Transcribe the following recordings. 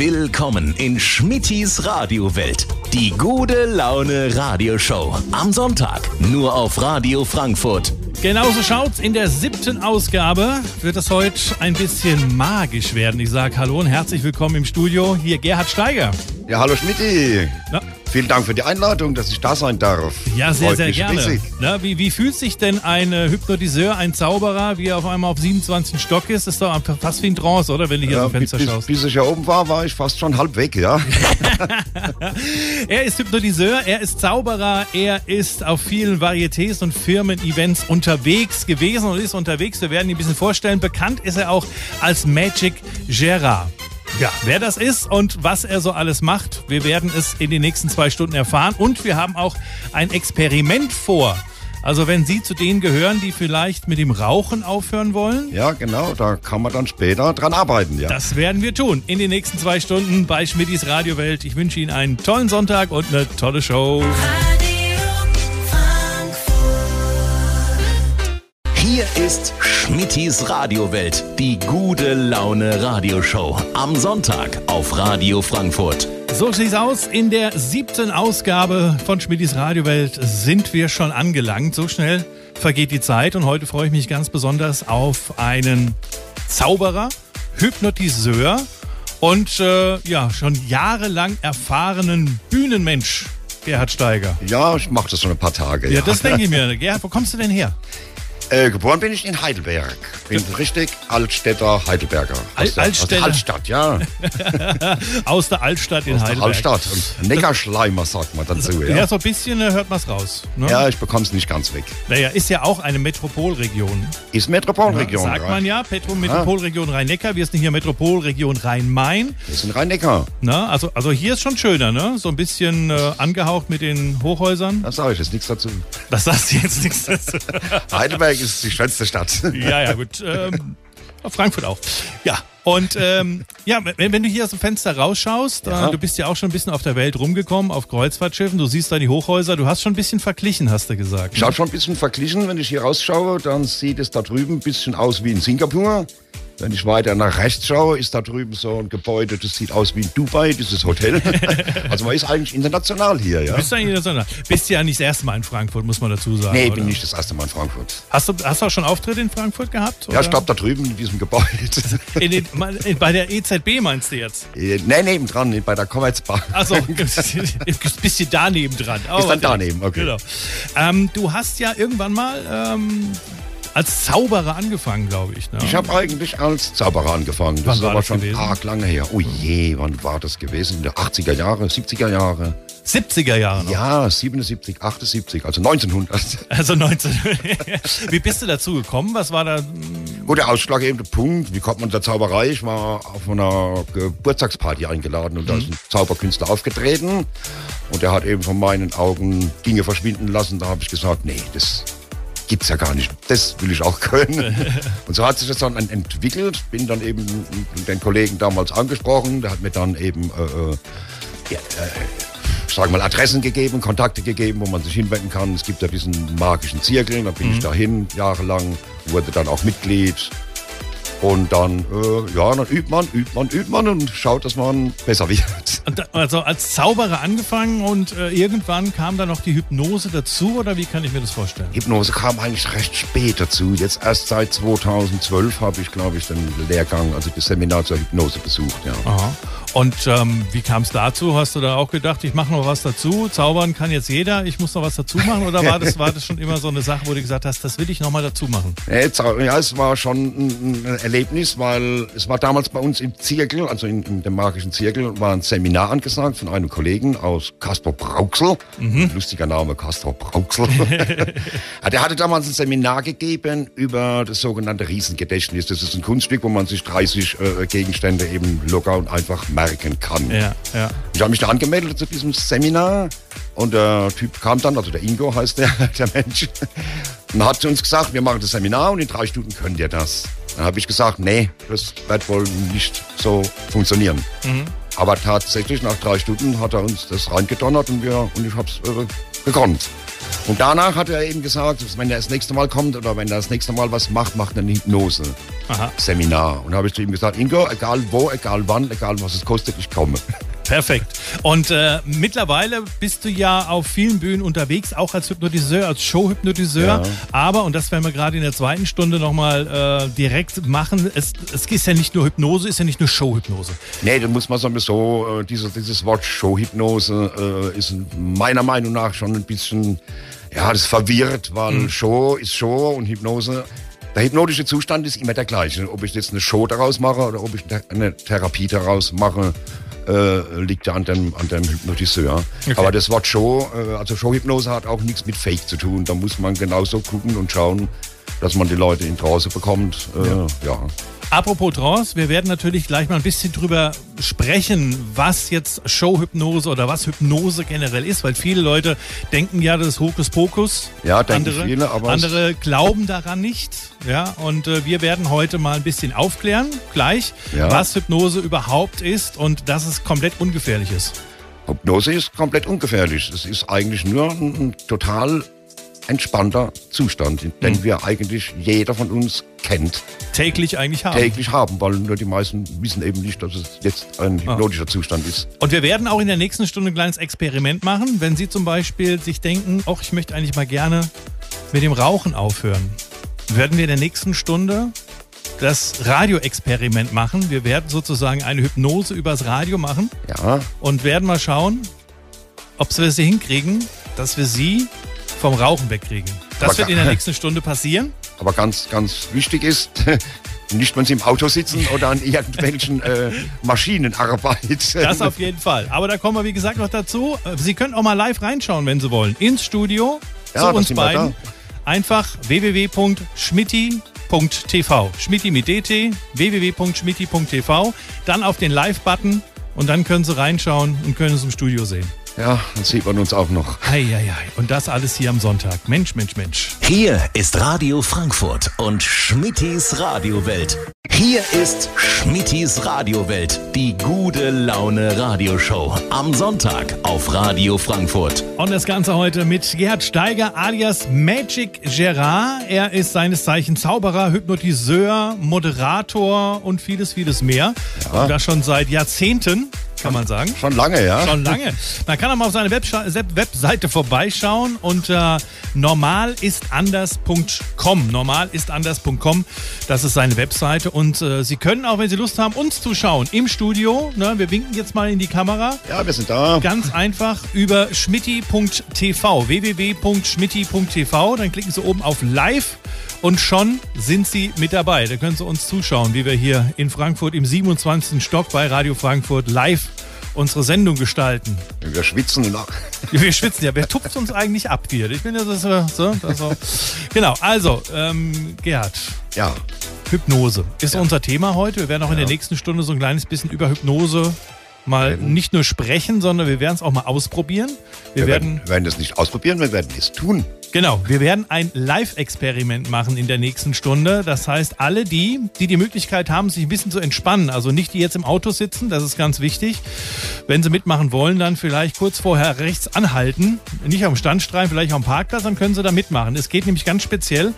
Willkommen in Schmittis Radiowelt. Die gute Laune Radioshow. Am Sonntag nur auf Radio Frankfurt. Genauso schaut's. In der siebten Ausgabe wird es heute ein bisschen magisch werden. Ich sage Hallo und herzlich willkommen im Studio. Hier Gerhard Steiger. Ja, hallo Schmidti. Na? Vielen Dank für die Einladung, dass ich da sein darf. Ja, sehr, Freut sehr gerne. Na, wie, wie fühlt sich denn ein äh, Hypnotiseur, ein Zauberer, wie er auf einmal auf 27 Stock ist? Ist doch fast wie ein Trance, oder? Wenn du hier Ja, aus dem Fenster bis, schaust. bis ich ja oben war, war ich fast schon halb weg, ja. Er ist Hypnotiseur, er ist Zauberer, er ist auf vielen Varietés und Firmen-Events unterwegs gewesen und ist unterwegs. Wir werden ihn ein bisschen vorstellen. Bekannt ist er auch als Magic Gerard. Ja, wer das ist und was er so alles macht, wir werden es in den nächsten zwei Stunden erfahren. Und wir haben auch ein Experiment vor. Also wenn Sie zu denen gehören, die vielleicht mit dem Rauchen aufhören wollen, Ja, genau, da kann man dann später dran arbeiten, ja. das werden wir tun in den nächsten zwei Stunden bei Schmidtis Radiowelt. Ich wünsche Ihnen einen tollen Sonntag und eine tolle Show. Hier ist Schmittis Radiowelt. Die gute Laune Radioshow. Am Sonntag auf Radio Frankfurt. So sieht's aus. In der siebten Ausgabe von Schmidtis Radiowelt sind wir schon angelangt. So schnell vergeht die Zeit und heute freue ich mich ganz besonders auf einen Zauberer, Hypnotiseur und äh, ja schon jahrelang erfahrenen Bühnenmensch. Gerhard Steiger. Ja, ich mache das schon ein paar Tage, Ja, ja. das denke ich mir. Gerhard, wo kommst du denn her? Äh, geboren bin ich in Heidelberg. Bin richtig Altstädter Heidelberger. Al- Aus der- Altstädter? Altstadt, ja. Aus der Altstadt in Aus der Heidelberg. Altstadt. Und Neckarschleimer sagt man dazu, Ja, ja. so ein bisschen äh, hört man's raus. Ne? Ja, ich bekomm's nicht ganz weg. Naja, ist ja auch eine Metropolregion. Ist Metropolregion. Sagt man ja, Petro Metropolregion Rhein-Neckar. Wir sind hier Metropolregion Rhein-Main. Wir sind Rhein-Neckar. Ne? Also, also hier ist schon schöner, ne? So ein bisschen äh, angehaucht mit den Hochhäusern. Da sage ich jetzt nichts dazu. Das sagst du jetzt nichts dazu. Heidelberg ist die schönste Stadt. ja, ja, gut. Ähm, Frankfurt auch. Ja. Und ähm, ja, wenn, wenn du hier aus dem Fenster rausschaust, Ja. äh, du bist ja auch schon ein bisschen auf der Welt rumgekommen, auf Kreuzfahrtschiffen, du siehst da die Hochhäuser, du hast schon ein bisschen verglichen, hast du gesagt. Ich habe schon ein bisschen verglichen, wenn ich hier rausschaue, dann sieht es da drüben ein bisschen aus wie in Singapur. Wenn ich weiter nach rechts schaue, ist da drüben so ein Gebäude, das sieht aus wie in Dubai, dieses Hotel. also man ist eigentlich international hier, ja. Bist du eigentlich so, bist ja nicht das erste Mal in Frankfurt, muss man dazu sagen. Nee, oder? bin nicht das erste Mal in Frankfurt. Hast du, hast du auch schon Auftritte in Frankfurt gehabt? Ja, ich oder? glaube da drüben in diesem Gebäude. In den, bei der EZB meinst du jetzt? Äh, nee, nebendran, bei der Commerzbank. Also, bisschen daneben dran. Ist dann daneben, okay. Genau. Ähm, du hast ja irgendwann mal ähm, als Zauberer angefangen, glaube ich. Ne? Ich habe eigentlich als Zauberer angefangen. Das Wann ist war aber das schon gewesen? arg lange her. Oh je, wann war das gewesen? In den 80er Jahre, 70er Jahre? 70er Jahre noch. Ja, 77, 78, also 1900. Also 19. Wie bist du dazu gekommen? Was war da? Gut, der ausschlaggebende Punkt, wie kommt man zur Zauberei? Ich war auf einer Geburtstagsparty eingeladen und da ist ein Zauberkünstler aufgetreten und der hat eben von meinen Augen Dinge verschwinden lassen. Da habe ich gesagt, nee, das gibt's ja gar nicht. Das will ich auch können. und so hat sich das dann entwickelt. Bin dann eben den Kollegen damals angesprochen. Der hat mir dann eben äh, äh, ja, äh, ich sage mal, Adressen gegeben, Kontakte gegeben, wo man sich hinwenden kann. Es gibt ja diesen magischen Zirkel, da bin ich dahin jahrelang, wurde dann auch Mitglied. Und dann, äh, ja, dann übt man, übt man, übt man und schaut, dass man besser wird. Also als Zauberer angefangen und äh, irgendwann kam dann noch die Hypnose dazu oder wie kann ich mir das vorstellen? Hypnose kam eigentlich recht spät dazu. Jetzt erst seit 2012 habe ich, glaube ich, den Lehrgang, also das Seminar zur Hypnose besucht. Ja. Aha. Und ähm, wie kam es dazu? Hast du da auch gedacht, ich mache noch was dazu? Zaubern kann jetzt jeder, ich muss noch was dazu machen? Oder war das, war das schon immer so eine Sache, wo du gesagt hast, das will ich noch mal dazu machen? Ja, jetzt, ja, es war schon ein Erlebnis, weil es war damals bei uns im Zirkel, also in, in dem magischen Zirkel, war ein Seminar angesagt von einem Kollegen aus Caspar Brauxel. Lustiger Name, Caspar Brauxel. der hatte damals ein Seminar gegeben über das sogenannte Riesengedächtnis. Das ist ein Kunststück, wo man sich 30 äh, Gegenstände eben locker und einfach merken kann. Ja, ja. Ich habe mich da angemeldet zu diesem Seminar und der Typ kam dann, also der Ingo heißt der, der Mensch, und hat zu uns gesagt, wir machen das Seminar und in drei Stunden könnt ihr das. Dann habe ich gesagt, nee, das wird wohl nicht so funktionieren. Aber tatsächlich nach drei Stunden hat er uns das reingedonnert und, wir, und ich habe es äh, gekonnt. Und danach hat er eben gesagt, wenn er das nächste Mal kommt oder wenn er das nächste Mal was macht, macht er eine Hypnose. Aha. Seminar. Und habe ich zu ihm gesagt, Ingo, egal wo, egal wann, egal was es kostet, ich komme. Perfekt. Und äh, mittlerweile bist du ja auf vielen Bühnen unterwegs, auch als Hypnotiseur, als Showhypnotiseur. Ja. Aber, und das werden wir gerade in der zweiten Stunde nochmal äh, direkt machen, es, es ist ja nicht nur Hypnose, ist ja nicht nur Showhypnose. Nee, da muss man sagen, so, äh, dieses, dieses Wort Showhypnose äh, ist meiner Meinung nach schon ein bisschen, ja, das verwirrt, weil Mhm. Show ist Show und Hypnose. Der hypnotische Zustand ist immer der gleiche. Ob ich jetzt eine Show daraus mache oder ob ich eine Therapie daraus mache, äh, liegt ja an dem, an dem Hypnotiseur. Aber das Wort Show, äh, also Showhypnose hat auch nichts mit Fake zu tun. Da muss man genauso gucken und schauen, dass man die Leute in Trance bekommt. Äh, ja. Apropos Trance, wir werden natürlich gleich mal ein bisschen drüber sprechen, was jetzt Showhypnose oder was Hypnose generell ist, weil viele Leute denken ja, das ist Hokuspokus. Ja, denken andere, viele, aber andere glauben daran nicht. Ja, und äh, wir werden heute mal ein bisschen aufklären, gleich, Ja. was Hypnose überhaupt ist und dass es komplett ungefährlich ist. Hypnose ist komplett ungefährlich. Es ist eigentlich nur ein, ein total entspannter Zustand, den Mhm. wir eigentlich jeder von uns kennt, Täglich eigentlich haben. täglich haben, weil nur die meisten wissen eben nicht, dass es jetzt ein Ah. hypnotischer Zustand ist. Und wir werden auch in der nächsten Stunde ein kleines Experiment machen, wenn Sie zum Beispiel sich denken, ach, ich möchte eigentlich mal gerne mit dem Rauchen aufhören. Werden wir in der nächsten Stunde das Radioexperiment machen. Wir werden sozusagen eine Hypnose übers Radio machen Ja, und werden mal schauen, ob wir es hinkriegen, dass wir Sie vom Rauchen wegkriegen. Das Aber wird in der nächsten Stunde passieren. aber ganz, ganz wichtig ist, nicht wenn Sie im Auto sitzen oder an irgendwelchen äh, Maschinen arbeiten. Das auf jeden Fall. Aber da kommen wir, wie gesagt, noch dazu. Äh, Sie können auch mal live reinschauen, wenn Sie wollen. Ins Studio Ja, zu uns beiden. Einfach www.schmitti.tv. Schmitti mit DT, www.schmitti.tv. Dann auf den Live-Button und dann können Sie reinschauen und können es im Studio sehen. Ja, dann sieht man uns auch noch. Heieiei. Und das alles hier am Sonntag. Mensch, Mensch, Mensch. Hier ist Radio Frankfurt und Schmittis Radiowelt. Hier ist Schmittis Radiowelt, die gute Laune Radioshow. Am Sonntag auf Radio Frankfurt. Und das Ganze heute mit Gerhard Steiger alias Magic Gerard. Er ist seines Zeichens Zauberer, Hypnotiseur, Moderator und vieles, vieles mehr. Und das schon seit Jahrzehnten, kann man sagen. Schon lange, ja? Schon lange. Man kann auch mal auf seine Webseite vorbeischauen unter normalistanders.com. Normalistanders.com, das ist seine Webseite. Und äh, Sie können auch, wenn Sie Lust haben, uns zuschauen im Studio. Ne, wir winken jetzt mal in die Kamera. Ja, wir sind da. Ganz einfach über schmitti.tv, www.schmitti.tv. Dann klicken Sie oben auf Live und schon sind Sie mit dabei. Da können Sie uns zuschauen, wie wir hier in Frankfurt im 27. Stock bei Radio Frankfurt live unsere Sendung gestalten. Wir schwitzen und Wir schwitzen ja. Wer tupft uns eigentlich ab hier? Ich bin ja das, so, das so. Genau, also, ähm, Gerhard, ja. Hypnose ist unser Thema heute. Wir werden auch in der nächsten Stunde so ein kleines bisschen über Hypnose mal nicht nur sprechen, sondern wir werden es auch mal ausprobieren. Wir, Wir werden, werden, werden das nicht ausprobieren, wir werden es tun. Genau, wir werden ein Live-Experiment machen in der nächsten Stunde. Das heißt, alle die, die die Möglichkeit haben, sich ein bisschen zu entspannen, also nicht die jetzt im Auto sitzen, das ist ganz wichtig. Wenn sie mitmachen wollen, dann vielleicht kurz vorher rechts anhalten, nicht am Standstreifen, vielleicht am Parkplatz, dann können sie da mitmachen. Es geht nämlich ganz speziell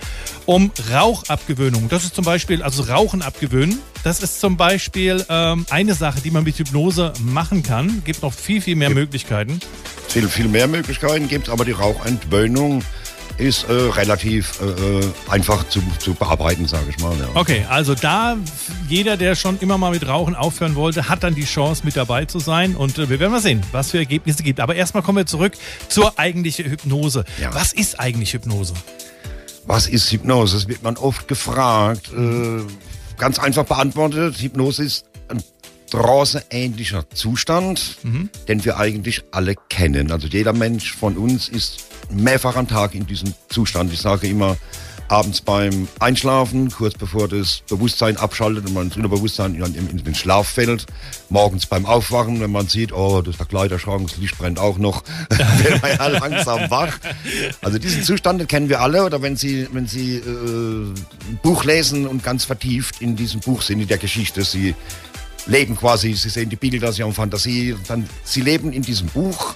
um Rauchabgewöhnung. Das ist zum Beispiel, also Rauchen abgewöhnen. Das ist zum Beispiel ähm, eine Sache, die man mit Hypnose machen kann. Gibt noch viel, viel mehr Möglichkeiten. Viel, viel mehr Möglichkeiten gibt es, aber die Rauchentwöhnung ist äh, relativ äh, äh, einfach zu, zu bearbeiten, sage ich mal. Ja. Okay, also da jeder, der schon immer mal mit Rauchen aufhören wollte, hat dann die Chance mit dabei zu sein und äh, wir werden mal sehen, was für Ergebnisse gibt. Aber erstmal kommen wir zurück zur eigentlichen Hypnose. Ja. Was ist eigentlich Hypnose? Was ist Hypnose? Das wird man oft gefragt. Äh, ganz einfach beantwortet, Hypnose ist ein tranceähnlicher Zustand, den wir eigentlich alle kennen. Also jeder Mensch von uns ist mehrfach am Tag in diesem Zustand. Ich sage immer, abends beim Einschlafen, kurz bevor das Bewusstsein abschaltet und man ins Unterbewusstsein in, den Schlaf fällt, morgens beim Aufwachen, wenn man sieht, oh, das ist der Kleiderschrank, das Licht brennt auch noch, wird man ja langsam wach. Also diesen Zustand kennen wir alle oder wenn Sie, wenn Sie äh, ein Buch lesen und ganz vertieft in diesem Buch sind, in der Geschichte, Sie leben quasi, Sie sehen die Bilder, Sie haben Fantasie, dann, Sie leben in diesem Buch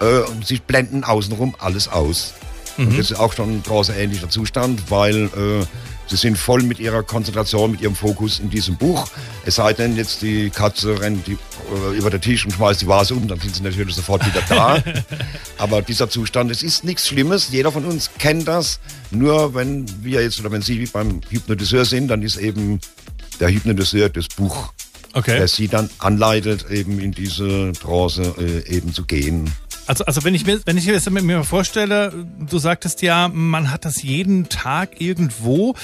äh, Sie blenden außenrum alles aus. Und das ist auch schon ein großer ähnlicher Zustand, weil äh, Sie sind voll mit ihrer Konzentration, mit ihrem Fokus in diesem Buch. Es sei denn, jetzt die Katze rennt die, äh, über den Tisch und schmeißt die Vase um, dann sind sie natürlich sofort wieder da. Aber dieser Zustand, es ist nichts Schlimmes. Jeder von uns kennt das. Nur wenn wir jetzt oder wenn Sie beim Hypnotiseur sind, dann ist eben der Hypnotiseur das Buch, Okay. der Sie dann anleitet, eben in diese Trance äh, eben zu gehen. Also, also wenn ich mir, wenn ich mir das mit mir vorstelle, du sagtest ja, man hat das jeden Tag irgendwo.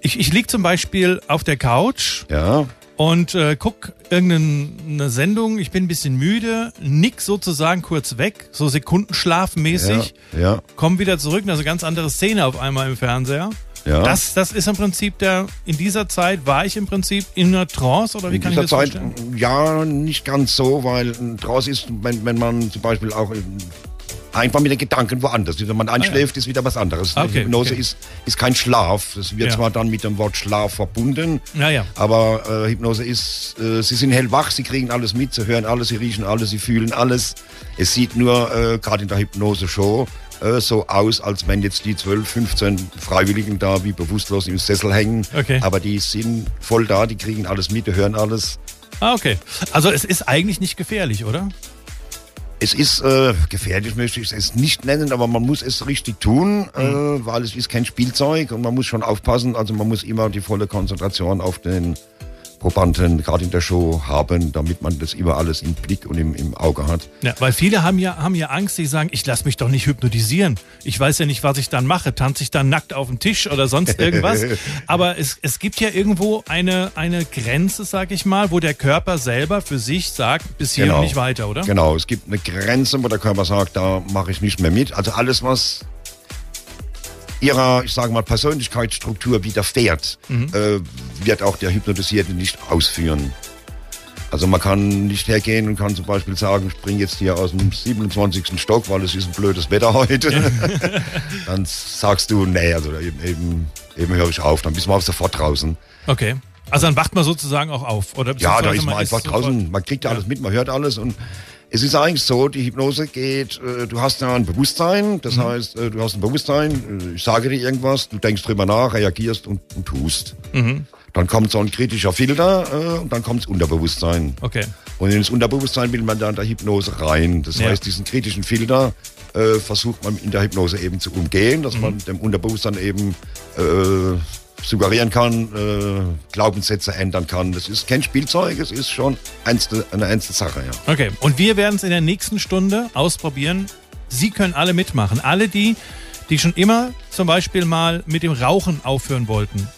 Ich, ich lieg zum Beispiel auf der Couch Ja, und äh, guck irgendeine Sendung, ich bin ein bisschen müde, nick sozusagen kurz weg, so sekundenschlafmäßig, ja, ja. komm wieder zurück, also ganz andere Szene auf einmal im Fernseher. Ja. Das, das ist im Prinzip der, in dieser Zeit war ich im Prinzip in einer Trance oder wie In kann ich das Zeit, vorstellen? ja, nicht ganz so, weil draus ist, wenn, wenn man zum Beispiel auch äh, einfach mit den Gedanken woanders ist. Wenn man einschläft, ist wieder was anderes. Ah, okay, Hypnose okay. Ist, ist kein Schlaf. Das wird Ja. zwar dann mit dem Wort Schlaf verbunden, Ja, ja. aber äh, Hypnose ist, äh, sie sind hellwach, sie kriegen alles mit, sie hören alles, sie riechen alles, sie fühlen alles. Es sieht nur äh, gerade in der Hypnose-Show äh, so aus, als wenn jetzt die 12, 15 Freiwilligen da wie bewusstlos im Sessel hängen. Okay. Aber die sind voll da, die kriegen alles mit, die hören alles. Ah, okay. Also es ist eigentlich nicht gefährlich, oder? Es ist äh, gefährlich, möchte ich es nicht nennen, aber man muss es richtig tun, äh, weil es ist kein Spielzeug und man muss schon aufpassen. Also man muss immer die volle Konzentration auf den Probanden, gerade in der Show, haben, damit man das immer alles im Blick und im, im Auge hat. Ja, weil viele haben ja, haben ja Angst, die sagen, ich lasse mich doch nicht hypnotisieren. Ich weiß ja nicht, was ich dann mache. Tanze ich dann nackt auf dem Tisch oder sonst irgendwas. Aber es, es gibt ja irgendwo eine, eine Grenze, sag ich mal, wo der Körper selber für sich sagt, bis hier und nicht weiter, oder? Genau, es gibt eine Grenze, wo der Körper sagt, da mache ich nicht mehr mit. Also alles, was ihrer, ich sage mal, Persönlichkeitsstruktur widerfährt, Mhm. äh, wird auch der Hypnotisierte nicht ausführen. Also man kann nicht hergehen und kann zum Beispiel sagen, ich springe jetzt hier aus dem 27. Stock, weil es ist ein blödes Wetter heute. dann sagst du, nee, also eben, eben, eben höre ich auf, dann bist du auch sofort draußen. Okay. Also dann wacht man sozusagen auch auf, oder? Ja, da ist man einfach sofort- draußen, man kriegt ja alles mit, man hört alles und es ist eigentlich so, die Hypnose geht, äh, du hast ja ein Bewusstsein, das heißt, äh, du hast ein Bewusstsein, äh, ich sage dir irgendwas, du denkst drüber nach, reagierst und, und tust. Dann kommt so ein kritischer Filter äh, und dann kommt das Unterbewusstsein. Okay. Und in das Unterbewusstsein will man dann der Hypnose rein. Das Ja. heißt, diesen kritischen Filter äh, versucht man in der Hypnose eben zu umgehen, dass man dem Unterbewusstsein eben äh, suggerieren kann, äh, Glaubenssätze ändern kann. Das ist kein Spielzeug, es ist schon ernste, eine ernste Sache. Ja. Okay, und wir werden es in der nächsten Stunde ausprobieren. Sie können alle mitmachen. Alle die, die schon immer zum Beispiel mal mit dem Rauchen aufhören wollten.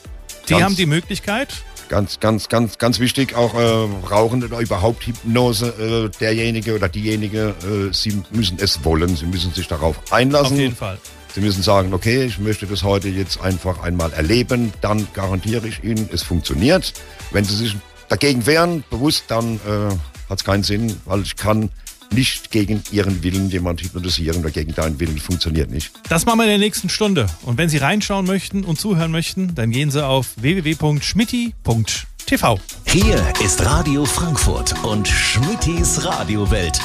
Die Ganz- haben die Möglichkeit. Ganz, ganz, ganz, ganz wichtig, auch äh, Rauchen oder überhaupt Hypnose, äh, derjenige oder diejenige, äh, sie müssen es wollen, sie müssen sich darauf einlassen. Auf jeden Fall. Sie müssen sagen, okay, ich möchte das heute jetzt einfach einmal erleben, dann garantiere ich Ihnen, es funktioniert. Wenn Sie sich dagegen wehren, bewusst, dann äh, hat es keinen Sinn, weil ich kann nicht gegen Ihren Willen jemand hypnotisieren oder gegen deinen Willen, funktioniert nicht. Das machen wir in der nächsten Stunde. Und wenn Sie reinschauen möchten und zuhören möchten, dann gehen Sie auf www.schmitti.tv. Hier ist Radio Frankfurt und Schmittis Radiowelt.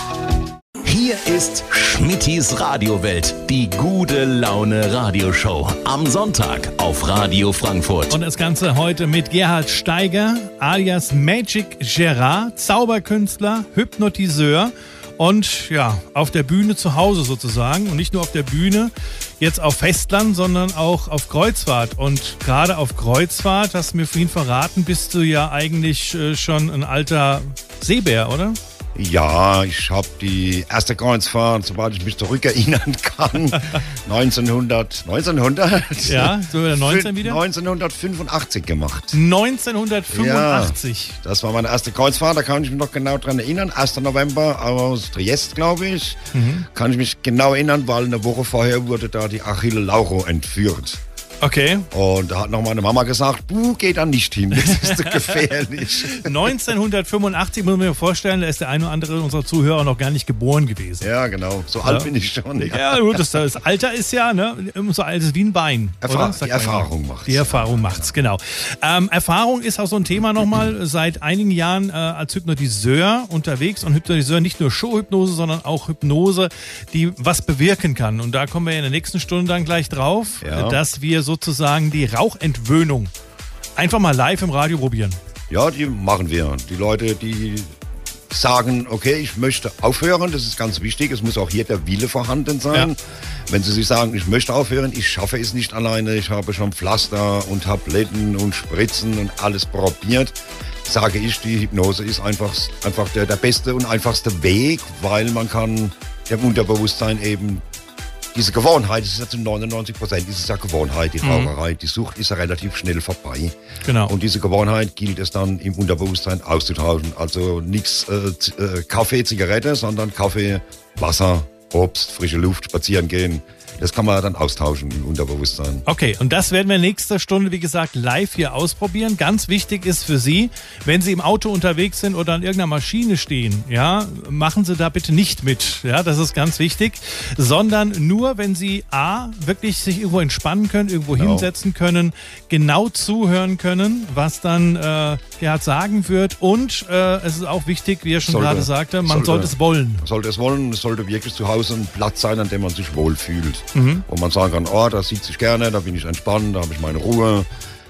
Hier ist Schmittis Radiowelt, die gute Laune Radioshow. Am Sonntag auf Radio Frankfurt. Und das Ganze heute mit Gerhard Steiger, alias Magic Gerard, Zauberkünstler, Hypnotiseur und ja, auf der Bühne zu Hause sozusagen. Und nicht nur auf der Bühne, jetzt auf Festland, sondern auch auf Kreuzfahrt. Und gerade auf Kreuzfahrt, hast du mir vorhin verraten, bist du ja eigentlich äh, schon ein alter Seebär, oder? Ja, ich habe die erste Kreuzfahrt, soweit ich mich zurückerinnern kann, 1900, 1900? Ja, so wieder 19 wieder? 1985 gemacht. 1985. Das war meine erste Kreuzfahrt, da kann ich mich noch genau dran erinnern. 1. November aus Triest, glaube ich. Kann ich mich genau erinnern, weil eine Woche vorher wurde da die Achille Lauro entführt. Okay. Und da hat noch meine Mama gesagt, du geh da nicht hin, das ist gefährlich. 1985 muss man mir vorstellen, da ist der eine oder andere unserer Zuhörer noch gar nicht geboren gewesen. ja, genau. So alt bin ich schon. Ja. Ja, gut, das, das Alter ist ja ne, so alt ist wie ein Bein. Erfahr- die Erfahrung macht's. Die Erfahrung macht's, genau. Ähm, Erfahrung ist auch so ein Thema nochmal seit einigen Jahren äh, als Hypnotiseur unterwegs und Hypnotiseur nicht nur Showhypnose, sondern auch Hypnose, die was bewirken kann. Und da kommen wir in der nächsten Stunde dann gleich drauf, Ja. dass wir sozusagen die Rauchentwöhnung einfach mal live im Radio probieren. Ja, die machen wir. Die Leute, die sagen, okay, ich möchte aufhören, das ist ganz wichtig. Es muss auch hier der Wille vorhanden sein. Ja. Wenn Sie sich sagen, ich möchte aufhören, ich schaffe es nicht alleine, ich habe schon Pflaster und Tabletten und Spritzen und alles probiert, sage ich, die Hypnose ist einfach, einfach der, der beste und einfachste Weg, weil man kann dem Unterbewusstsein eben diese Gewohnheit, das ist ja zu 99 Prozent, ist ja Gewohnheit, die mhm. Raucherei, die Sucht ist ja relativ schnell vorbei. Genau. Und diese Gewohnheit gilt es dann im Unterbewusstsein auszutauschen. Also nichts äh, äh, Kaffee, Zigarette, sondern Kaffee, Wasser, Obst, frische Luft, spazieren gehen, das kann man dann austauschen im Unterbewusstsein. Okay, und das werden wir nächste Stunde, wie gesagt, live hier ausprobieren. Ganz wichtig ist für Sie, wenn Sie im Auto unterwegs sind oder an irgendeiner Maschine stehen, ja, machen Sie da bitte nicht mit. Ja, das ist ganz wichtig. Sondern nur, wenn Sie A, wirklich sich irgendwo entspannen können, irgendwo genau. hinsetzen können, genau zuhören können, was dann äh, Gerhard sagen wird. Und äh, es ist auch wichtig, wie er schon sollte, gerade sagte, man sollte, sollte es wollen. Sollte es wollen, es sollte wirklich zu Hause ein Platz sein, an dem man sich wohlfühlt mhm. wo man sagen kann, oh, da sieht sich gerne, da bin ich entspannt, da habe ich meine Ruhe.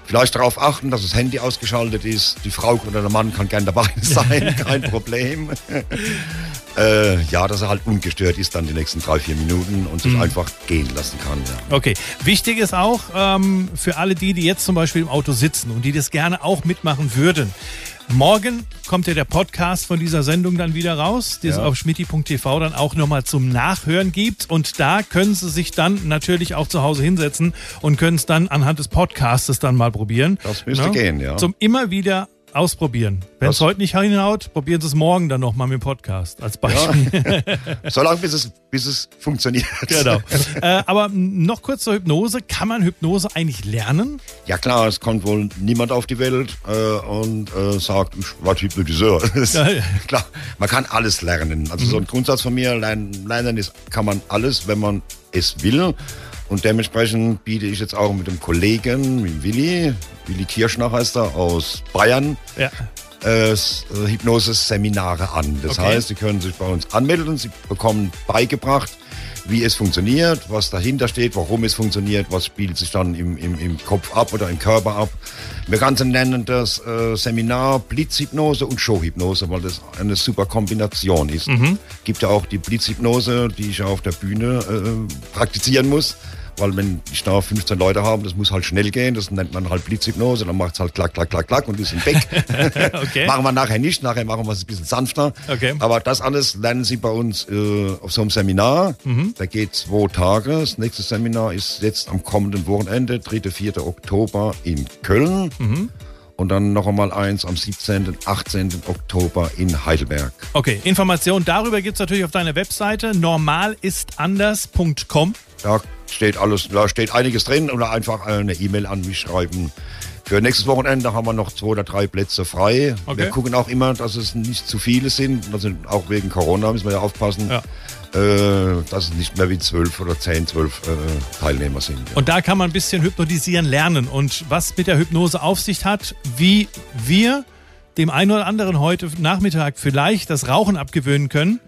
Vielleicht darauf achten, dass das Handy ausgeschaltet ist. Die Frau oder der Mann kann gern dabei sein, kein Problem. äh, ja, dass er halt ungestört ist dann die nächsten drei, vier Minuten und sich mhm. einfach gehen lassen kann. Ja. Okay. Wichtig ist auch ähm, für alle die, die jetzt zum Beispiel im Auto sitzen und die das gerne auch mitmachen würden. Morgen kommt ja der Podcast von dieser Sendung dann wieder raus, die es auf schmitti.tv dann auch nochmal zum Nachhören gibt. Und da können Sie sich dann natürlich auch zu Hause hinsetzen und können es dann anhand des Podcastes dann mal probieren. Das müsste ja? gehen, ja. Zum immer wieder ausprobieren. Wenn es heute nicht hinhaut, probieren Sie es morgen dann nochmal mit dem Podcast als Beispiel. Ja. so lange, bis es, bis es funktioniert. Genau. äh, aber noch kurz zur Hypnose. Kann man Hypnose eigentlich lernen? Ja klar, es kommt wohl niemand auf die Welt äh, und äh, sagt, ich war Hypnotiseur. Ja, ja. Klar, man kann alles lernen. Also mhm. so ein Grundsatz von mir, lernen, lernen ist, kann man alles, wenn man es will. Und dementsprechend biete ich jetzt auch mit dem Kollegen, mit Willi, Willi Kirschner heißt er, aus Bayern, ja. äh, äh Hypnose-Seminare an. Das okay. heißt, Sie können sich bei uns anmelden, Sie bekommen beigebracht, wie es funktioniert, was dahinter steht, warum es funktioniert, was spielt sich dann im, im, im Kopf ab oder im Körper ab. Wir Ganze nennen das äh, Seminar Blitzhypnose und Showhypnose, weil das eine super Kombination ist. Mhm. Gibt ja auch die Blitzhypnose, die ich auf der Bühne äh, praktizieren muss. Weil wenn ich da 15 Leute habe, das muss halt schnell gehen, das nennt man halt Blitzhypnose, dann macht es halt klack, klack, klack, klack und die sind weg. okay. machen wir nachher nicht, nachher machen wir es ein bisschen sanfter. Okay. Aber das alles lernen Sie bei uns äh, auf so einem Seminar. Mhm. Da geht zwei Tage. Das nächste Seminar ist jetzt am kommenden Wochenende, 3. 4. Oktober in Köln. Mhm und dann noch einmal eins am 17. 18. Oktober in Heidelberg. Okay, Informationen darüber gibt es natürlich auf deiner Webseite normalistanders.com. Da steht alles, da steht einiges drin oder einfach eine E-Mail an mich schreiben. Für nächstes Wochenende haben wir noch zwei oder drei Plätze frei. Okay. Wir gucken auch immer, dass es nicht zu viele sind. Also auch wegen Corona müssen wir ja aufpassen. Ja. Äh, dass es nicht mehr wie zwölf oder zehn, zwölf äh, Teilnehmer sind. Ja. Und da kann man ein bisschen hypnotisieren lernen. Und was mit der Hypnose auf sich hat, wie wir dem einen oder anderen heute Nachmittag vielleicht das Rauchen abgewöhnen können,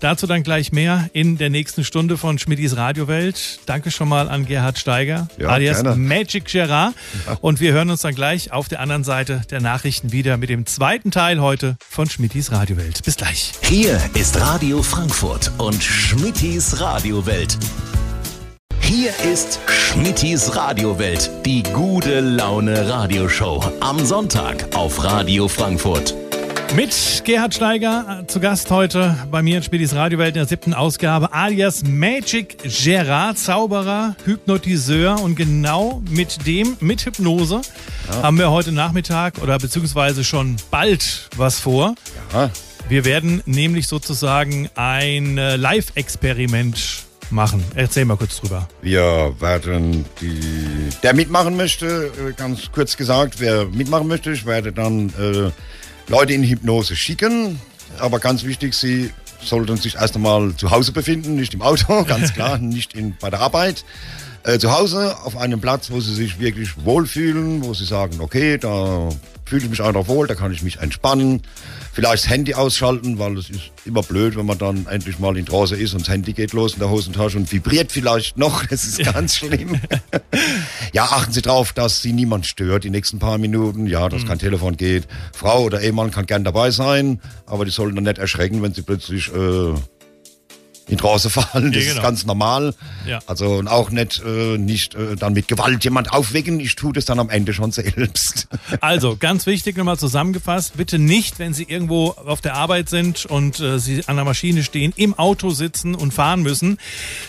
Dazu dann gleich mehr in der nächsten Stunde von Schmidtis Radiowelt. Danke schon mal an Gerhard Steiger, ja, alias gerne. Magic Gerard. Ja. Und wir hören uns dann gleich auf der anderen Seite der Nachrichten wieder mit dem zweiten Teil heute von Schmidtis Radiowelt. Bis gleich. Hier ist Radio Frankfurt und Schmidtis Radiowelt. Hier ist Schmittis Radiowelt, die gute Laune Radioshow. Am Sonntag auf Radio Frankfurt. Mit Gerhard Steiger äh, zu Gast heute bei mir in Spielis Radiowelt in der siebten Ausgabe, alias Magic Gerard, Zauberer, Hypnotiseur und genau mit dem, mit Hypnose, ja. haben wir heute Nachmittag oder beziehungsweise schon bald was vor. Ja. Wir werden nämlich sozusagen ein äh, Live-Experiment machen. Erzähl mal kurz drüber. Wir werden die, der mitmachen möchte, äh, ganz kurz gesagt, wer mitmachen möchte, ich werde dann äh, Leute in Hypnose schicken. Aber ganz wichtig, sie sollten sich erst einmal zu Hause befinden, nicht im Auto, ganz klar, nicht in, bei der Arbeit. Äh, zu Hause auf einem Platz, wo sie sich wirklich wohlfühlen, wo sie sagen, okay, da fühle ich mich einfach wohl, da kann ich mich entspannen. Vielleicht das Handy ausschalten, weil es ist immer blöd, wenn man dann endlich mal in Trance ist und das Handy geht los in der Hosentasche und vibriert vielleicht noch. Das ist ganz schlimm. ja, achten Sie drauf, dass Sie niemand stört die nächsten paar Minuten. Ja, dass mhm. kein Telefon geht. Frau oder Ehemann kann gern dabei sein, aber die sollen dann nicht erschrecken, wenn sie plötzlich äh, in Trance fallen. Das ja, genau. ist ganz normal. Ja. Also und auch nicht, äh, nicht äh, dann mit Gewalt jemand aufwecken. Ich tue das dann am Ende schon selbst. Also ganz wichtig nochmal zusammengefasst: Bitte nicht, wenn Sie irgendwo auf der Arbeit sind und äh, Sie an der Maschine stehen, im Auto sitzen und fahren müssen,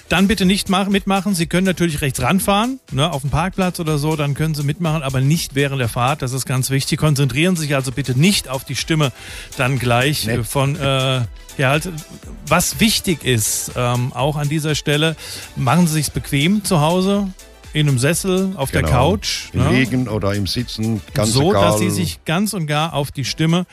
dann bitte nicht machen, mitmachen. Sie können natürlich rechts ranfahren, ne, auf dem Parkplatz oder so, dann können Sie mitmachen, aber nicht während der Fahrt. Das ist ganz wichtig. Konzentrieren Sie sich also bitte nicht auf die Stimme dann gleich nee. von äh, ja, halt, was wichtig ist, ähm, auch an dieser Stelle, machen Sie sich bequem zu Hause, in einem Sessel, auf genau. der Couch. Im ne? Liegen oder im Sitzen, ganz so, egal. dass Sie sich ganz und gar auf die Stimme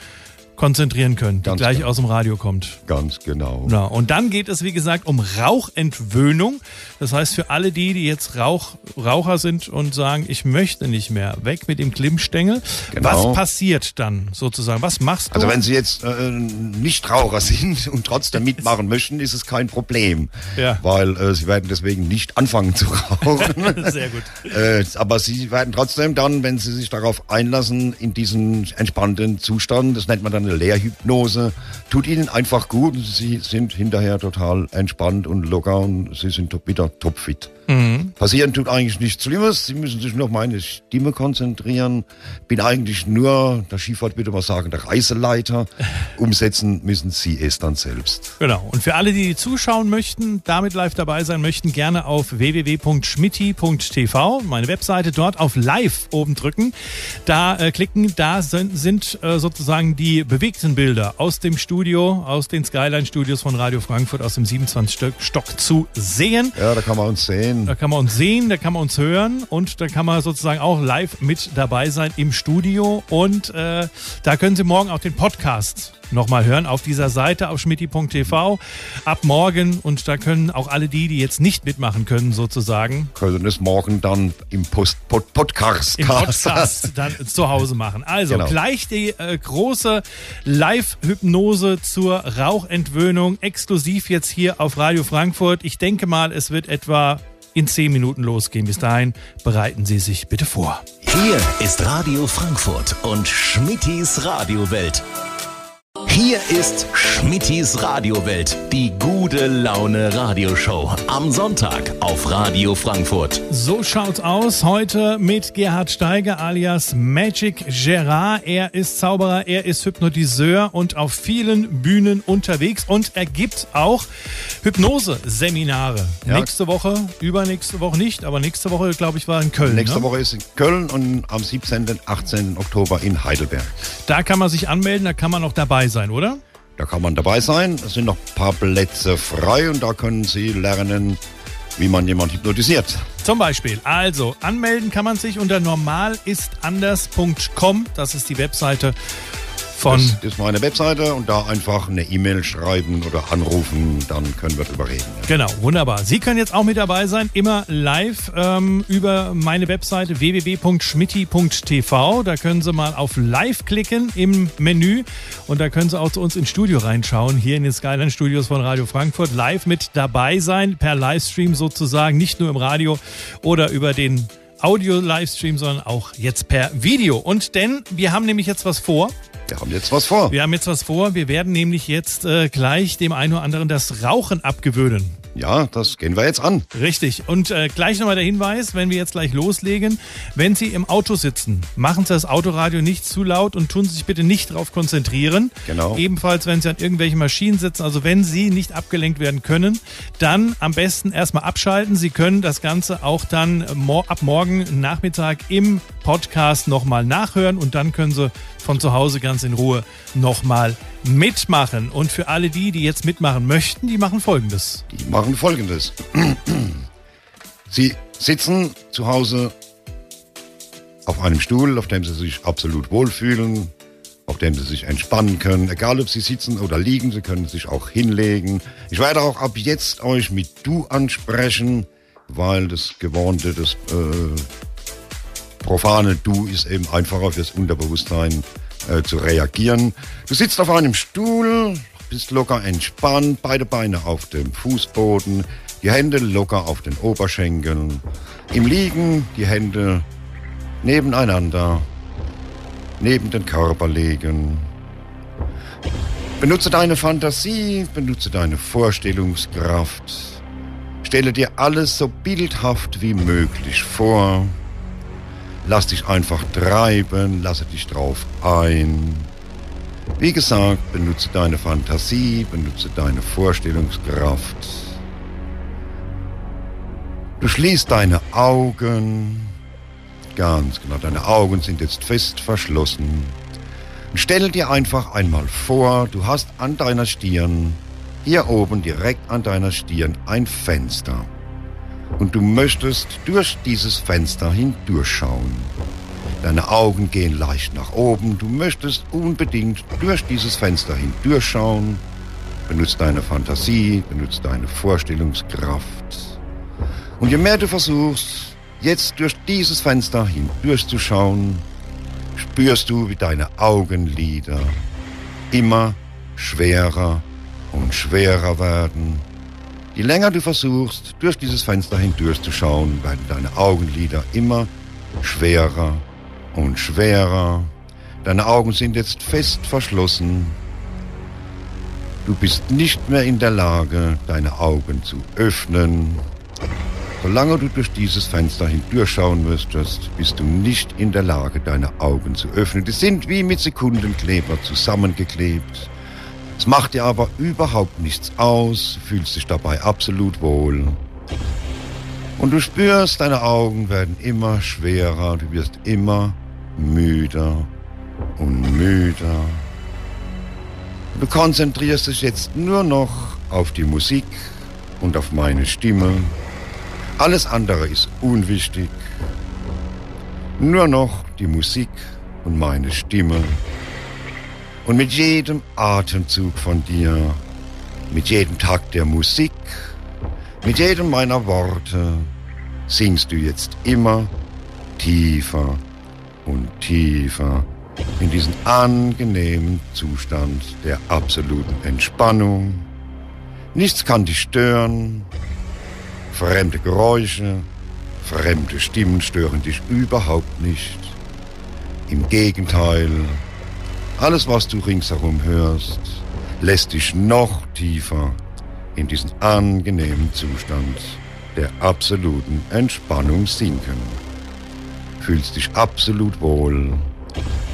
konzentrieren können, die Ganz gleich genau. aus dem Radio kommt. Ganz genau. Ja, und dann geht es, wie gesagt, um Rauchentwöhnung. Das heißt, für alle die, die jetzt Rauch, Raucher sind und sagen, ich möchte nicht mehr, weg mit dem Klimmstängel. Genau. Was passiert dann sozusagen? Was machst du? Also wenn Sie jetzt äh, nicht Raucher sind und trotzdem mitmachen möchten, ist es kein Problem. Ja. Weil äh, Sie werden deswegen nicht anfangen zu rauchen. Sehr gut. äh, aber Sie werden trotzdem dann, wenn Sie sich darauf einlassen, in diesen entspannten Zustand, das nennt man dann eine Lehrhypnose. Tut ihnen einfach gut. Sie sind hinterher total entspannt und locker und sie sind wieder topfit. Mhm. Passieren tut eigentlich nichts Schlimmes. Sie müssen sich nur auf meine Stimme konzentrieren. Bin eigentlich nur, der Skifahrt würde man sagen, der Reiseleiter. Umsetzen müssen Sie es dann selbst. Genau. Und für alle, die zuschauen möchten, damit live dabei sein möchten, gerne auf www.schmitti.tv, meine Webseite, dort auf Live oben drücken. Da äh, klicken, da sind, sind äh, sozusagen die bewegten Bilder aus dem Studio, aus den Skyline Studios von Radio Frankfurt aus dem 27. Stock zu sehen. Ja, da kann man uns sehen sehen. Da kann man uns sehen, da kann man uns hören und da kann man sozusagen auch live mit dabei sein im Studio. Und äh, da können Sie morgen auch den Podcast nochmal hören auf dieser Seite auf schmitti.tv ab morgen. Und da können auch alle die, die jetzt nicht mitmachen können, sozusagen. Können es morgen dann im Post Pod Podcast, Im Podcast dann zu Hause machen. Also genau. gleich die äh, große Live-Hypnose zur Rauchentwöhnung, exklusiv jetzt hier auf Radio Frankfurt. Ich denke mal, es wird etwa in zehn Minuten losgehen. Bis dahin bereiten Sie sich bitte vor. Hier ist Radio Frankfurt und Schmittis Radiowelt. Hier ist Schmittis Radiowelt, die gute Laune Radioshow. Am Sonntag auf Radio Frankfurt. So schaut's aus heute mit Gerhard Steiger alias Magic Gerard. Er ist Zauberer, er ist Hypnotiseur und auf vielen Bühnen unterwegs und er gibt auch Hypnose-Seminare. Ja. Nächste Woche, übernächste Woche nicht, aber nächste Woche, glaube ich, war in Köln. Nächste ne? Woche ist in Köln und am 17. und 18. Oktober in Heidelberg. Da kann man sich anmelden, da kann man auch dabei sein, oder? Da kann man dabei sein. Es sind noch ein paar Plätze frei und da können Sie lernen, wie man jemand hypnotisiert. Zum Beispiel. Also, anmelden kann man sich unter normalistanders.com. Das ist die Webseite von. Das ist meine Webseite und da einfach eine E-Mail schreiben oder anrufen, dann können wir drüber reden. Genau, wunderbar. Sie können jetzt auch mit dabei sein, immer live ähm, über meine Webseite www.schmitti.tv. Da können Sie mal auf Live klicken im Menü und da können Sie auch zu uns ins Studio reinschauen, hier in den Skyline Studios von Radio Frankfurt, live mit dabei sein, per Livestream sozusagen, nicht nur im Radio oder über den Audio-Livestream, sondern auch jetzt per Video. Und denn wir haben nämlich jetzt was vor. Wir haben jetzt was vor. Wir haben jetzt was vor. Wir werden nämlich jetzt äh, gleich dem einen oder anderen das Rauchen abgewöhnen. Ja, das gehen wir jetzt an. Richtig. Und äh, gleich nochmal der Hinweis, wenn wir jetzt gleich loslegen, wenn Sie im Auto sitzen, machen Sie das Autoradio nicht zu laut und tun Sie sich bitte nicht darauf konzentrieren. Genau. Ebenfalls, wenn Sie an irgendwelchen Maschinen sitzen, also wenn Sie nicht abgelenkt werden können, dann am besten erstmal abschalten. Sie können das Ganze auch dann ab morgen Nachmittag im Podcast nochmal nachhören und dann können Sie von zu Hause ganz in Ruhe nochmal mitmachen. Und für alle die, die jetzt mitmachen möchten, die machen Folgendes. Die machen Folgendes. Sie sitzen zu Hause auf einem Stuhl, auf dem Sie sich absolut wohlfühlen, auf dem Sie sich entspannen können. Egal, ob Sie sitzen oder liegen, Sie können sich auch hinlegen. Ich werde auch ab jetzt euch mit Du ansprechen. weil das gewohnte, das äh, profane Du ist eben einfacher fürs Unterbewusstsein äh, zu reagieren. Du sitzt auf einem Stuhl, bist locker entspannt, beide Beine auf dem Fußboden, die Hände locker auf den Oberschenkeln. Im Liegen die Hände nebeneinander, neben den Körper legen. Benutze deine Fantasie, benutze deine Vorstellungskraft. Stelle dir alles so bildhaft wie möglich vor. Lass dich einfach treiben, lasse dich drauf ein. Wie gesagt, benutze deine Fantasie, benutze deine Vorstellungskraft. Du schließt deine Augen. Ganz genau, deine Augen sind jetzt fest verschlossen. Und stell dir einfach einmal vor, du hast an deiner Stirn, hier oben direkt an deiner Stirn, ein Fenster. Und du möchtest durch dieses Fenster hindurchschauen. Deine Augen gehen leicht nach oben. Du möchtest unbedingt durch dieses Fenster hindurchschauen. Benutzt deine Fantasie, benutzt deine Vorstellungskraft. Und je mehr du versuchst, jetzt durch dieses Fenster hindurchzuschauen, spürst du, wie deine Augenlider immer schwerer und schwerer werden. Je länger du versuchst, durch dieses Fenster hindurchzuschauen, werden deine Augenlider immer schwerer und schwerer. Deine Augen sind jetzt fest verschlossen. Du bist nicht mehr in der Lage, deine Augen zu öffnen. Solange du durch dieses Fenster hindurchschauen müsstest, bist du nicht in der Lage, deine Augen zu öffnen. Die sind wie mit Sekundenkleber zusammengeklebt. Es macht dir aber überhaupt nichts aus, fühlst dich dabei absolut wohl. Und du spürst, deine Augen werden immer schwerer, du wirst immer müder und müder. Du konzentrierst dich jetzt nur noch auf die Musik und auf meine Stimme. Alles andere ist unwichtig. Nur noch die Musik und meine Stimme. Und mit jedem Atemzug von dir, mit jedem Takt der Musik, mit jedem meiner Worte singst du jetzt immer tiefer und tiefer in diesen angenehmen Zustand der absoluten Entspannung. Nichts kann dich stören. Fremde Geräusche, fremde Stimmen stören dich überhaupt nicht. Im Gegenteil, alles, was du ringsherum hörst, lässt dich noch tiefer in diesen angenehmen Zustand der absoluten Entspannung sinken fühlst dich absolut wohl.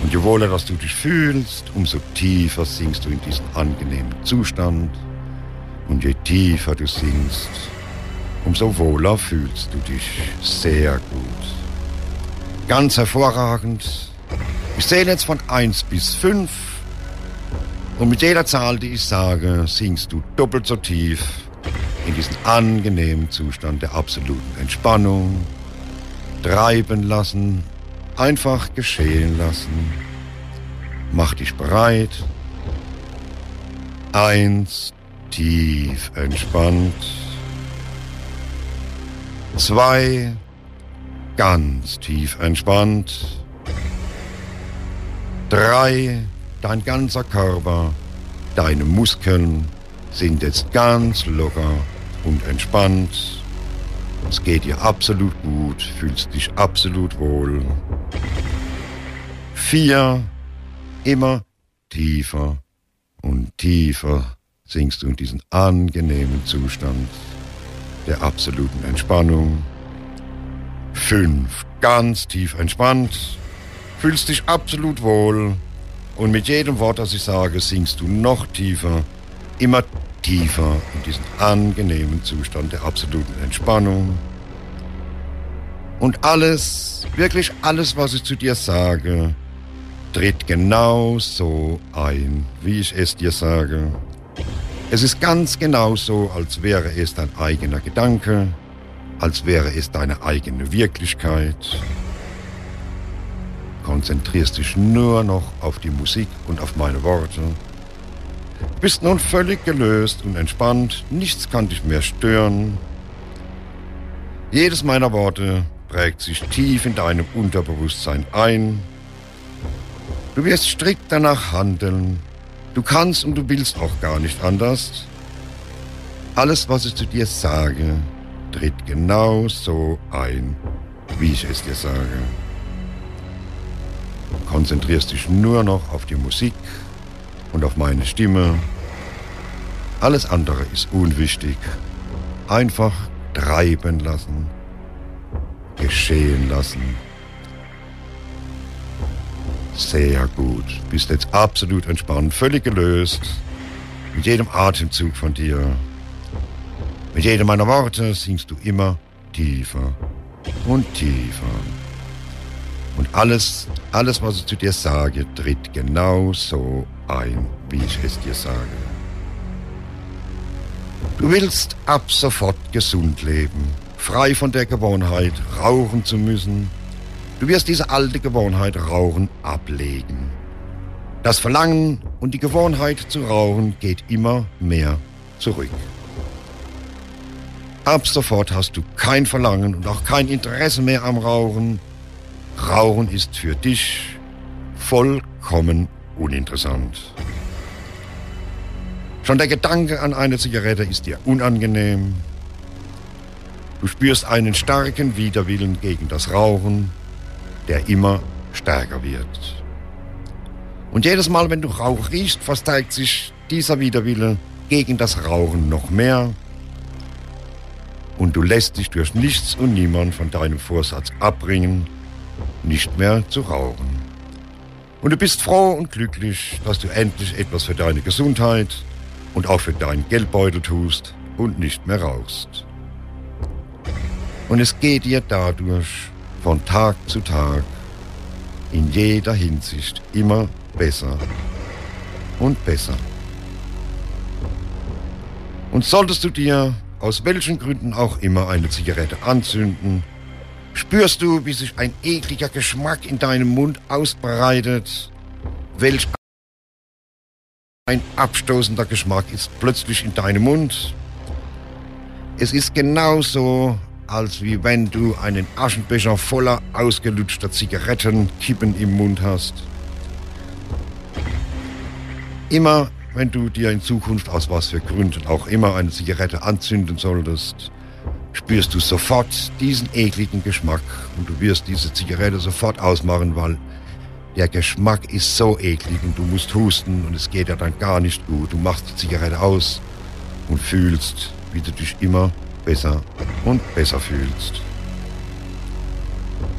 Und je wohler, dass du dich fühlst, umso tiefer sinkst du in diesen angenehmen Zustand. Und je tiefer du sinkst, umso wohler fühlst du dich sehr gut. Ganz hervorragend. Ich zähle jetzt von 1 bis 5. Und mit jeder Zahl, die ich sage, sinkst du doppelt so tief in diesen angenehmen Zustand der absoluten Entspannung treiben lassen, einfach geschehen lassen. Mach dich bereit. Eins, tief entspannt. Zwei, ganz tief entspannt. Drei, dein ganzer Körper, deine Muskeln sind jetzt ganz locker und entspannt. Es geht dir absolut gut, fühlst dich absolut wohl. Vier, immer tiefer und tiefer sinkst du in diesen angenehmen Zustand der absoluten Entspannung. Fünf, ganz tief entspannt, fühlst dich absolut wohl und mit jedem Wort, das ich sage, sinkst du noch tiefer, immer tiefer tiefer in diesen angenehmen Zustand der absoluten Entspannung. Und alles, wirklich alles, was ich zu dir sage, tritt genau so ein, wie ich es dir sage. Es ist ganz genau so, als wäre es dein eigener Gedanke, als wäre es deine eigene Wirklichkeit. Konzentrierst dich nur noch auf die Musik und auf meine Worte bist nun völlig gelöst und entspannt, nichts kann dich mehr stören. Jedes meiner Worte prägt sich tief in deinem Unterbewusstsein ein. Du wirst strikt danach handeln. Du kannst und du willst auch gar nicht anders. Alles, was ich zu dir sage, tritt genau so ein, wie ich es dir sage. Konzentrierst dich nur noch auf die Musik und auf meine Stimme. Alles andere ist unwichtig. Einfach treiben lassen, geschehen lassen. Sehr gut. Bist jetzt absolut entspannt, völlig gelöst. Mit jedem Atemzug von dir. Mit jedem meiner Worte singst du immer tiefer und tiefer. Und alles, alles, was ich zu dir sage, tritt genau so ein, wie ich es dir sage. Du willst ab sofort gesund leben, frei von der Gewohnheit, rauchen zu müssen. Du wirst diese alte Gewohnheit Rauchen ablegen. Das Verlangen und die Gewohnheit zu rauchen geht immer mehr zurück. Ab sofort hast du kein Verlangen und auch kein Interesse mehr am Rauchen. Rauchen ist für dich vollkommen uninteressant. Schon der Gedanke an eine Zigarette ist dir unangenehm. Du spürst einen starken Widerwillen gegen das Rauchen, der immer stärker wird. Und jedes Mal, wenn du Rauch riechst, verstärkt sich dieser Widerwille gegen das Rauchen noch mehr. Und du lässt dich durch nichts und niemand von deinem Vorsatz abbringen, nicht mehr zu rauchen. Und du bist froh und glücklich, dass du endlich etwas für deine Gesundheit und auch für deinen Geldbeutel tust und nicht mehr rauchst. Und es geht dir dadurch von Tag zu Tag in jeder Hinsicht immer besser und besser. Und solltest du dir aus welchen Gründen auch immer eine Zigarette anzünden, spürst du, wie sich ein ekliger Geschmack in deinem Mund ausbreitet, welch ein abstoßender Geschmack ist plötzlich in deinem Mund. Es ist genauso, als wie wenn du einen Aschenbecher voller ausgelutschter Zigarettenkippen im Mund hast. Immer, wenn du dir in Zukunft aus was für Gründen auch immer eine Zigarette anzünden solltest, spürst du sofort diesen ekligen Geschmack und du wirst diese Zigarette sofort ausmachen, weil der Geschmack ist so eklig und du musst husten und es geht ja dann gar nicht gut. Du machst die Zigarette aus und fühlst, wie du dich immer besser und besser fühlst.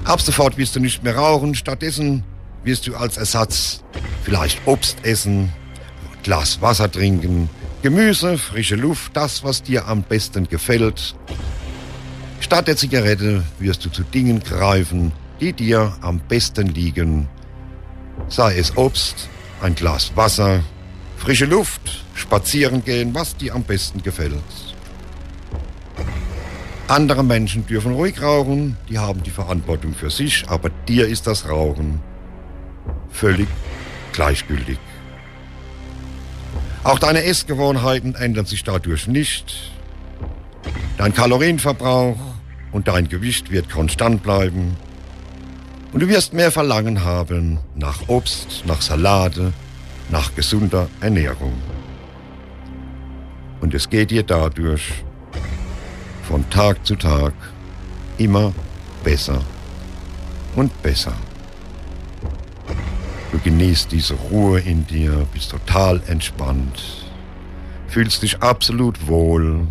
Ab sofort wirst du nicht mehr rauchen, stattdessen wirst du als Ersatz vielleicht Obst essen, Glas Wasser trinken, Gemüse, frische Luft, das, was dir am besten gefällt. Statt der Zigarette wirst du zu Dingen greifen, die dir am besten liegen sei es Obst, ein Glas Wasser, frische Luft, spazieren gehen, was dir am besten gefällt. Andere Menschen dürfen ruhig rauchen, die haben die Verantwortung für sich, aber dir ist das Rauchen völlig gleichgültig. Auch deine Essgewohnheiten ändern sich dadurch nicht. Dein Kalorienverbrauch und dein Gewicht wird konstant bleiben. Und du wirst mehr Verlangen haben nach Obst, nach Salate, nach gesunder Ernährung. Und es geht dir dadurch von Tag zu Tag immer besser und besser. Du genießt diese Ruhe in dir, bist total entspannt, fühlst dich absolut wohl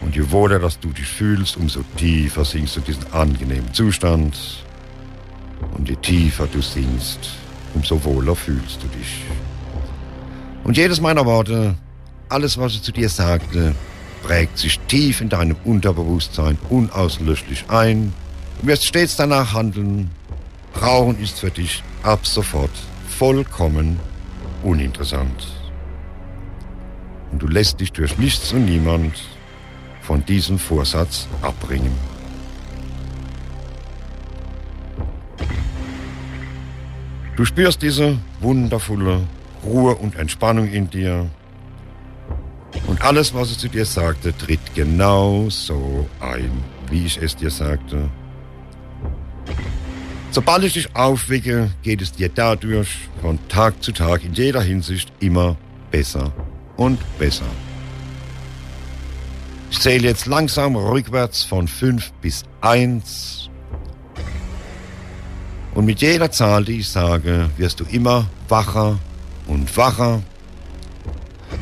und je wohler dass du dich fühlst, umso tiefer sinkst du diesen angenehmen Zustand. Und je tiefer du sinkst, umso wohler fühlst du dich. Und jedes meiner Worte, alles was ich zu dir sagte, prägt sich tief in deinem Unterbewusstsein unauslöschlich ein. Du wirst stets danach handeln. Rauchen ist für dich ab sofort vollkommen uninteressant. Und du lässt dich durch nichts und niemand von diesem Vorsatz abbringen. Du spürst diese wundervolle Ruhe und Entspannung in dir Und alles, was es zu dir sagte, tritt genau so ein, wie ich es dir sagte. Sobald ich dich aufwecke, geht es dir dadurch von Tag zu Tag in jeder Hinsicht immer besser und besser. Ich zähle jetzt langsam rückwärts von 5 bis 1. Und mit jeder Zahl, die ich sage, wirst du immer wacher und wacher.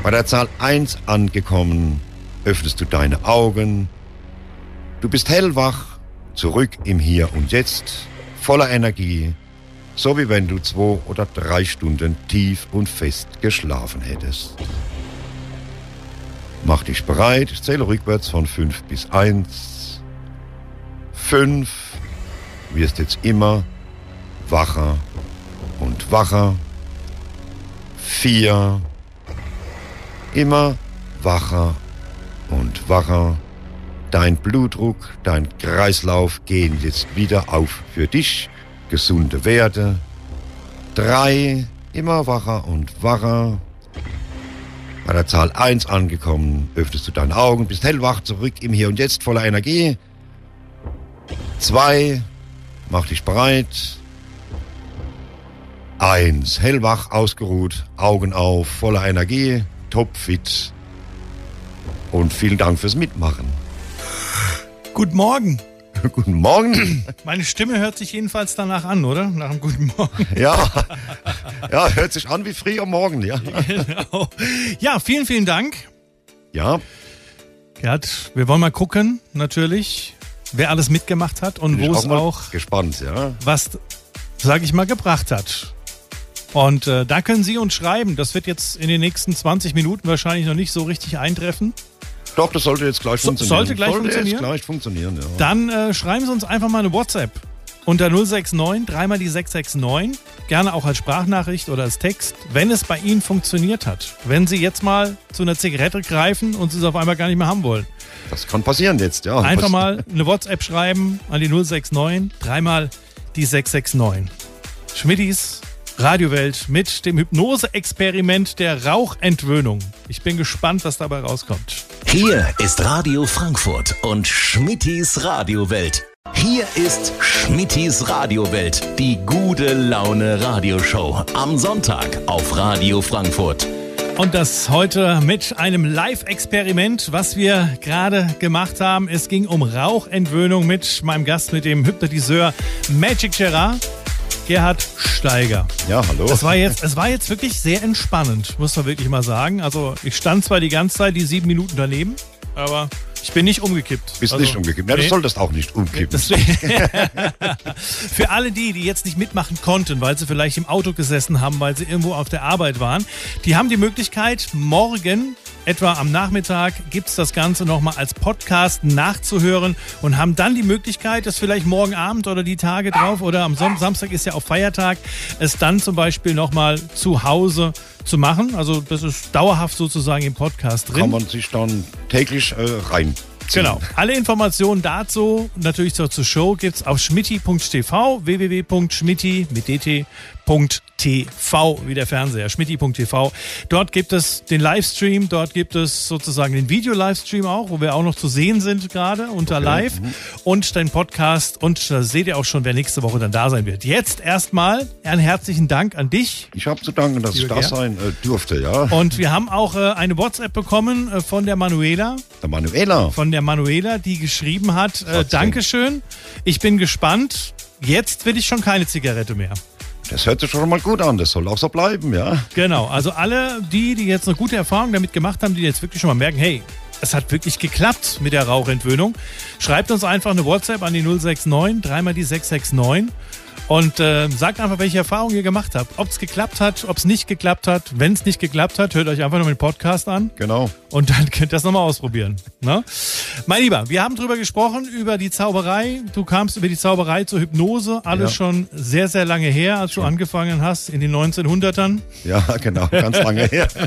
Bei der Zahl 1 angekommen, öffnest du deine Augen. Du bist hellwach, zurück im Hier und Jetzt, voller Energie, so wie wenn du zwei oder drei Stunden tief und fest geschlafen hättest. Mach dich bereit. Ich zähle rückwärts von 5 bis 1. 5. Wirst jetzt immer wacher und wacher. 4. Immer wacher und wacher. Dein Blutdruck, dein Kreislauf gehen jetzt wieder auf für dich. Gesunde Werte. 3. Immer wacher und wacher. Bei der Zahl 1 angekommen, öffnest du deine Augen, bist hellwach, zurück im Hier und Jetzt, voller Energie. 2, mach dich bereit. 1, hellwach, ausgeruht, Augen auf, voller Energie, topfit. Und vielen Dank fürs Mitmachen. Guten Morgen. Guten Morgen. Meine Stimme hört sich jedenfalls danach an, oder? Nach einem guten Morgen. Ja, ja hört sich an wie früh am Morgen, ja. Genau. Ja, vielen, vielen Dank. Ja, Gerd, wir wollen mal gucken, natürlich, wer alles mitgemacht hat und wo es mal auch gespannt, ja. was, sag ich mal, gebracht hat. Und äh, da können Sie uns schreiben. Das wird jetzt in den nächsten 20 Minuten wahrscheinlich noch nicht so richtig eintreffen. Doch, das sollte jetzt gleich So- funktionieren. sollte gleich sollte funktionieren? Gleich funktionieren, ja. Dann äh, schreiben Sie uns einfach mal eine WhatsApp unter 069, dreimal die 669. Gerne auch als Sprachnachricht oder als Text, wenn es bei Ihnen funktioniert hat. Wenn Sie jetzt mal zu einer Zigarette greifen und Sie es auf einmal gar nicht mehr haben wollen. Das kann passieren jetzt, ja. Einfach mal eine WhatsApp schreiben an die 069, dreimal die 669. Schmidtis Radiowelt mit dem Hypnose-Experiment der Rauchentwöhnung. Ich bin gespannt, was dabei rauskommt. Hier ist Radio Frankfurt und Schmittis Radiowelt. Hier ist Schmittis Radiowelt, die gute Laune Radioshow. Am Sonntag auf Radio Frankfurt. Und das heute mit einem Live-Experiment, was wir gerade gemacht haben. Es ging um Rauchentwöhnung mit meinem Gast, mit dem Hypnotiseur Magic Gerard, Gerhard Steiger. Ja, hallo. Es war jetzt, es war jetzt wirklich sehr entspannend, muss man wirklich mal sagen. Also ich stand zwar die ganze Zeit die sieben Minuten daneben, aber ich bin nicht umgekippt. Bist also, nicht umgekippt. Ja, du nee. solltest auch nicht umkippen. Für alle die, die jetzt nicht mitmachen konnten, weil sie vielleicht im Auto gesessen haben, weil sie irgendwo auf der Arbeit waren, die haben die Möglichkeit, morgen etwa am Nachmittag gibt's das Ganze nochmal als Podcast nachzuhören und haben dann die Möglichkeit, das vielleicht morgen Abend oder die Tage drauf oder am Sam Samstag ist ja auch Feiertag, es dann zum Beispiel nochmal zu Hause zu machen. Also das ist dauerhaft sozusagen im Podcast drin. Kann man sich dann täglich äh, rein. Genau. Alle Informationen dazu, natürlich zur, zur Show, gibt's auf schmitti.tv, www.schmitti mit dt.tv, wie der Fernseher, schmitti.tv. Dort gibt es den Livestream, dort gibt es sozusagen den Video-Livestream auch, wo wir auch noch zu sehen sind gerade unter Live und den Podcast und da seht ihr auch schon, wer nächste Woche dann da sein wird. Jetzt erstmal einen herzlichen Dank an dich. Ich habe zu danken, dass ich da sein äh, durfte, ja. Und wir haben auch äh, eine WhatsApp bekommen äh, von der Manuela. Der Manuela. von der Manuela, die geschrieben hat, äh. Dankeschön, ich bin gespannt, jetzt will ich schon keine Zigarette mehr. Das hört sich schon mal gut an. Das soll auch so bleiben, ja. Genau, also alle die, die jetzt eine gute Erfahrung damit gemacht haben, die jetzt wirklich schon mal merken, hey, es hat wirklich geklappt mit der Rauchentwöhnung, schreibt uns einfach eine WhatsApp an die 069, dreimal die 669 und äh, sagt einfach, welche Erfahrungen ihr gemacht habt. Ob es geklappt hat, ob es nicht geklappt hat. Wenn es nicht geklappt hat, hört euch einfach nur den Podcast an. Genau. Und dann könnt ihr das nochmal ausprobieren. Ne? Mein Lieber, wir haben drüber gesprochen, über die Zauberei. Du kamst über die Zauberei zur Hypnose. Alles Ja. schon sehr, sehr lange her, als du angefangen hast, in den 1900ern. Ja, genau. Ganz lange her.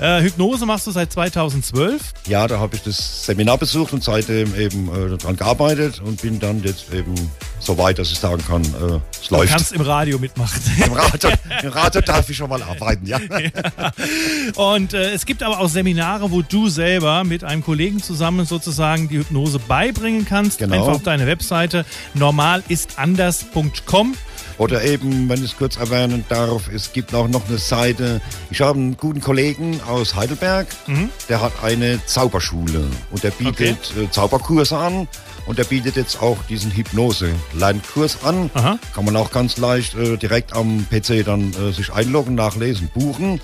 Äh, Hypnose machst du seit 2012. Ja, da habe ich das Seminar besucht und seitdem eben äh, daran gearbeitet und bin dann jetzt eben so weit, dass ich sagen kann, äh, es Du läuft. kannst im Radio mitmachen. Im Radio, Im Radio darf ich schon mal arbeiten, ja. Und äh, es gibt aber auch Seminare, wo du selber mit einem Kollegen zusammen sozusagen die Hypnose beibringen kannst. Genau. Einfach auf deine Webseite normalistanders.com. Oder eben, wenn ich es kurz erwähnen darf, es gibt auch noch eine Seite. Ich habe einen guten Kollegen aus Heidelberg, der hat eine Zauberschule und der bietet äh, Zauberkurse an und der bietet jetzt auch diesen Hypnose-Lernkurs an. Aha. Kann man auch ganz leicht äh, direkt am PC dann äh, sich einloggen, nachlesen, buchen.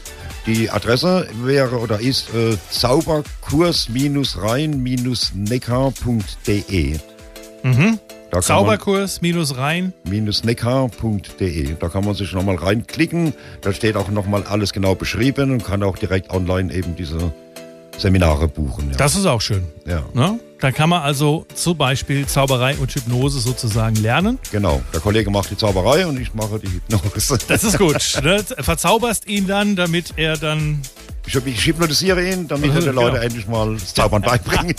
Die Adresse wäre oder ist äh, zauberkurs-rein-neckar.de. Da kann man- Zauberkurs minus rein. neckar.de. Da kann man sich nochmal reinklicken. Da steht auch nochmal alles genau beschrieben und kann auch direkt online eben diese Seminare buchen. Ja. Das ist auch schön. ja, Ne? Da kann man also zum Beispiel Zauberei und Hypnose sozusagen lernen. genau. Der Kollege macht die Zauberei und ich mache die Hypnose. Das ist gut. ne? Verzauberst ihn dann, damit er dann. Ich, ich hypnotisiere ihn, damit er den Genau. Leuten endlich mal das Zaubern beibringt.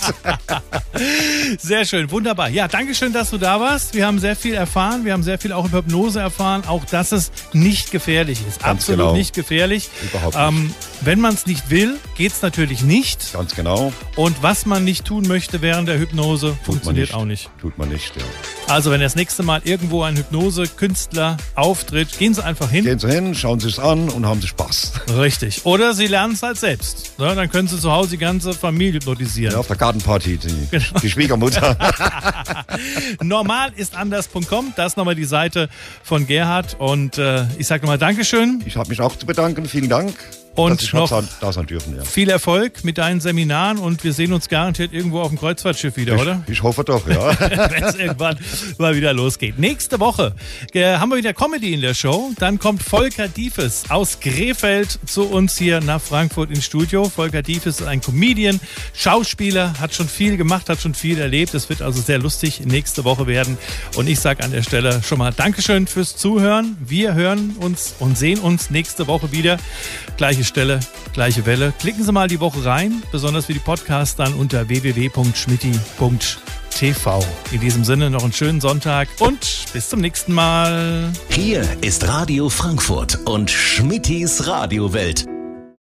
Sehr schön, wunderbar. Ja, danke schön, dass du da warst. Wir haben sehr viel erfahren. Wir haben sehr viel auch über Hypnose erfahren. Auch, dass es nicht gefährlich ist. Ganz Absolut genau. nicht gefährlich. Überhaupt nicht. Ähm, wenn man es nicht will, geht es natürlich nicht. Ganz genau. Und was man nicht tun möchte während der Hypnose, Tut man funktioniert nicht. auch nicht. Tut man nicht, ja. Also, wenn das nächste Mal irgendwo ein Hypnose-Künstler auftritt, gehen Sie einfach hin. Gehen Sie hin, schauen Sie es an und haben Sie Spaß. Richtig. Oder Sie lernen es halt selbst. Ne? Dann können Sie zu Hause die ganze Familie hypnotisieren. Ja, auf der Gartenparty, die, Genau. die Schwiegermutter. Normal ist anders.com. Das ist nochmal die Seite von Gerhard. Und äh, ich sage nochmal Dankeschön. Ich habe mich auch zu bedanken. Vielen Dank, Und noch- da sein dürfen. Ja. Viel Erfolg mit deinen Seminaren und wir sehen uns garantiert irgendwo auf dem Kreuzfahrtschiff wieder, oder? Ich, ich hoffe doch, ja. Wenn es irgendwann mal wieder losgeht. Nächste Woche äh, haben wir wieder Comedy in der Show. Dann kommt Volker Diefes aus Krefeld zu uns hier nach Frankfurt ins Studio. Volker Diefes ist ein Comedian, Schauspieler, hat schon viel gemacht, hat schon viel erlebt. Es wird also sehr lustig nächste Woche werden. Und ich sage an der Stelle schon mal Dankeschön fürs Zuhören. Wir hören uns und sehen uns nächste Woche wieder. Gleiche Stelle, gleiche Welle. Klicken Sie mal die Woche rein, besonders für die Podcasts dann unter www.schmitti.tv. In diesem Sinne noch einen schönen Sonntag und bis zum nächsten Mal. Hier ist Radio Frankfurt und Schmittis Radiowelt.